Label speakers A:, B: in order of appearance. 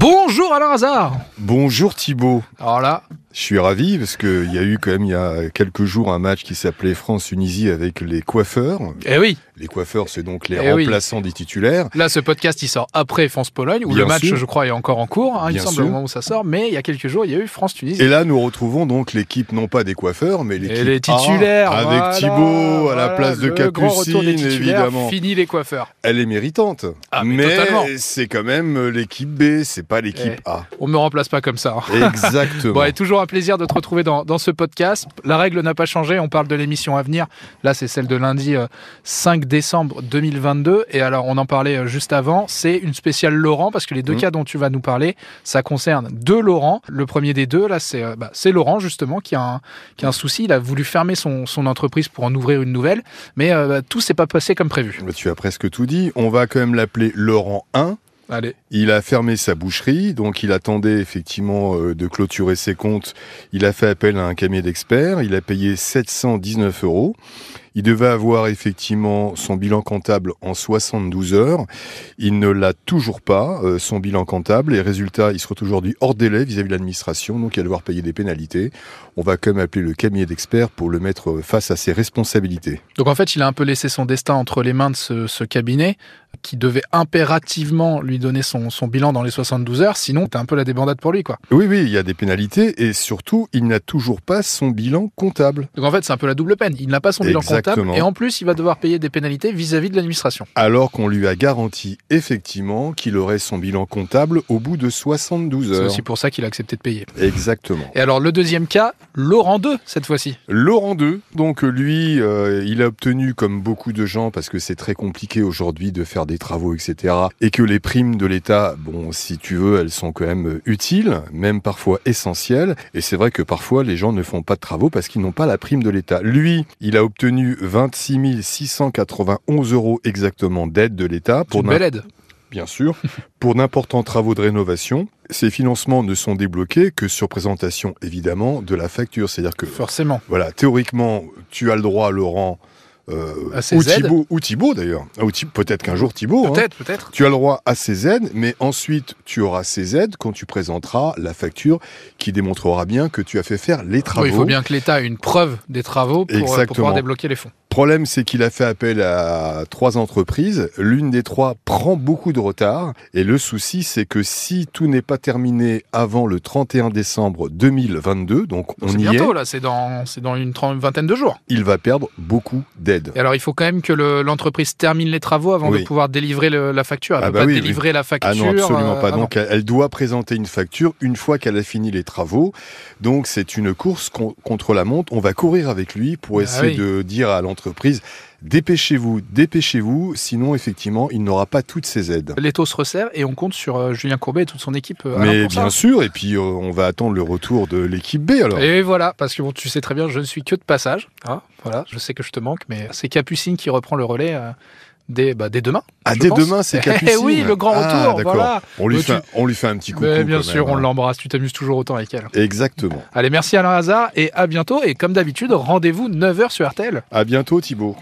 A: Bonjour Alain Hazard
B: Bonjour Thibaut.
A: Alors là,
B: Je suis ravi parce qu'il y a eu quand même il y a quelques jours un match qui s'appelait France-Tunisie avec les coiffeurs.
A: eh oui,
B: Les coiffeurs, c'est donc les
A: Eh oui.
B: remplaçants des titulaires.
A: là ce podcast il sort après France-Pologne, où
B: Bien
A: le match
B: sûr.
A: je crois est encore en cours, hein, il semble
B: sûr.
A: au moment où ça sort, mais il y a quelques jours il y a eu France-Tunisie.
B: Et là, nous retrouvons donc l'équipe, non pas des coiffeurs, mais l'équipe
A: les titulaires,
B: A, avec
A: voilà,
B: Thibaut à la place de Capucine,
A: titulaires,
B: évidemment.
A: Fini les coiffeurs.
B: Elle est méritante.
A: Ah, mais totalement.
B: c'est quand même l'équipe B, c'est pas l'équipe
A: Eh.
B: A.
A: On me remplace pas comme ça. hein.
B: Exactement.
A: Bon, et toujours un plaisir de te retrouver dans, dans ce podcast. La règle n'a pas changé, on parle de l'émission à venir. Là, c'est celle de lundi euh, 5 décembre 2022. Et alors, on en parlait euh, juste avant, c'est une spéciale Laurent, parce que les deux
B: Mhm.
A: cas dont tu vas nous parler, ça concerne deux Laurent. Le premier des deux, là, c'est euh, bah, Laurent, justement, qui a, un, qui a un souci. Il a voulu fermer son, son entreprise pour en ouvrir une nouvelle, mais euh, bah, tout s'est pas passé comme prévu.
B: Tu as presque tout dit. On va quand même l'appeler Laurent 1. Il a fermé sa boucherie, donc il attendait effectivement euh, de clôturer ses comptes. Il a fait appel à un cabinet d'experts. Il a payé 719 euros. Il devait avoir effectivement son bilan comptable en 72 heures. Il ne l'a toujours pas, euh, son bilan comptable. Et résultat, il se retrouve aujourd'hui hors délai vis-à-vis de l'administration, donc il va devoir payer des pénalités. On va quand même appeler le cabinet d'experts pour le mettre euh, face à ses responsabilités.
A: Donc en fait, il a un peu laissé son destin entre les mains de ce, ce cabinet qui devait impérativement lui donner son, son bilan dans les 72 heures, sinon c'était un peu la débandade pour lui quoi.
B: Oui, oui, il y a des pénalités et surtout, il n'a toujours pas son bilan comptable.
A: Donc en fait, c'est un peu la double peine. Il n'a pas son bilan
B: Exactement.
A: et en plus, il va devoir payer des pénalités vis-à-vis de l'administration.
B: Alors qu'on lui a garanti effectivement qu'il aurait son bilan comptable au bout de 72
A: C'est
B: heures.
A: aussi pour ça qu'il a accepté de payer.
B: Exactement.
A: Et alors le deuxième cas, Laurent 2 cette fois-ci.
B: Laurent 2, donc lui, euh, il a obtenu comme beaucoup de gens, parce que c'est très compliqué aujourd'hui de faire des travaux, etc., et que les primes de l'État, bon, si tu veux, elles sont quand même euh, utiles, même parfois essentielles, et c'est vrai que parfois les gens ne font pas de travaux parce qu'ils n'ont pas la prime de l'État. Lui, il a obtenu 26 691 euros exactement d'aide de l'État
A: Pour une belle aide.
B: bien sûr, pour d'importants travaux de rénovation. Ces financements ne sont débloqués que sur présentation, évidemment, de la facture. C'est-à-dire que,
A: Forcément.
B: voilà, théoriquement, tu as le droit, Laurent, euh, ou. Thibaut, ou Thibaut d'ailleurs, Ah, peut-être qu'un jour Thibaut, hein.
A: Peut-être, peut-être.
B: tu as le droit à ces aides, mais ensuite tu auras ces aides quand tu présenteras la facture qui démontrera bien que tu as fait faire les travaux.
A: Oui, il faut bien que l'État ait une preuve des travaux pour, euh, pour pouvoir débloquer les fonds.
B: Problème, c'est qu'il a fait appel à trois entreprises. L'une des trois prend beaucoup de retard. Et le souci, c'est que si tout n'est pas terminé avant le 31 décembre 2022, donc on y
A: bientôt
B: est,
A: là, c'est dans, c'est dans une vingtaine de jours.
B: il va perdre beaucoup d'aide.
A: Et alors, il faut quand même que le- l'entreprise termine les travaux avant de
B: Oui.
A: pouvoir délivrer le- la facture. Elle
B: Ah
A: peut
B: bah
A: pas
B: oui, oui.
A: délivrer la facture.
B: Ah non, absolument
A: euh,
B: pas.
A: non.
B: Donc, elle elle doit présenter une facture une fois qu'elle a fini les travaux. Donc, c'est une course con- contre la montre. On va courir avec lui pour
A: Ah
B: essayer
A: oui.
B: de dire à l'entreprise dépêchez-vous, dépêchez-vous, sinon, effectivement, il n'aura pas toutes ses aides.
A: L'étau se resserre et on compte sur euh, Julien Courbet et toute son équipe. euh,
B: Mais
A: pour ça.
B: bien sûr, et puis euh, on va attendre le retour de l'équipe B alors.
A: Et voilà, parce que bon, tu sais très bien, je ne suis que de passage. hein, voilà, je sais que je te manque, mais c'est Capucine qui reprend le relais euh, dès, bah, dès demain.
B: Ah, dès
A: pense.
B: demain, c'est
A: Eh
B: Capucine.
A: oui, le grand
B: Ah,
A: retour, voilà.
B: On lui, fait,
A: tu-
B: on lui fait un petit coucou.
A: Mais bien sûr,
B: même,
A: on
B: hein.
A: l'embrasse, tu t'amuses toujours autant avec elle.
B: Exactement.
A: Allez, merci Alain Hazard et à bientôt. Et comme d'habitude, rendez-vous 9h sur RTL.
B: À bientôt Thibaut.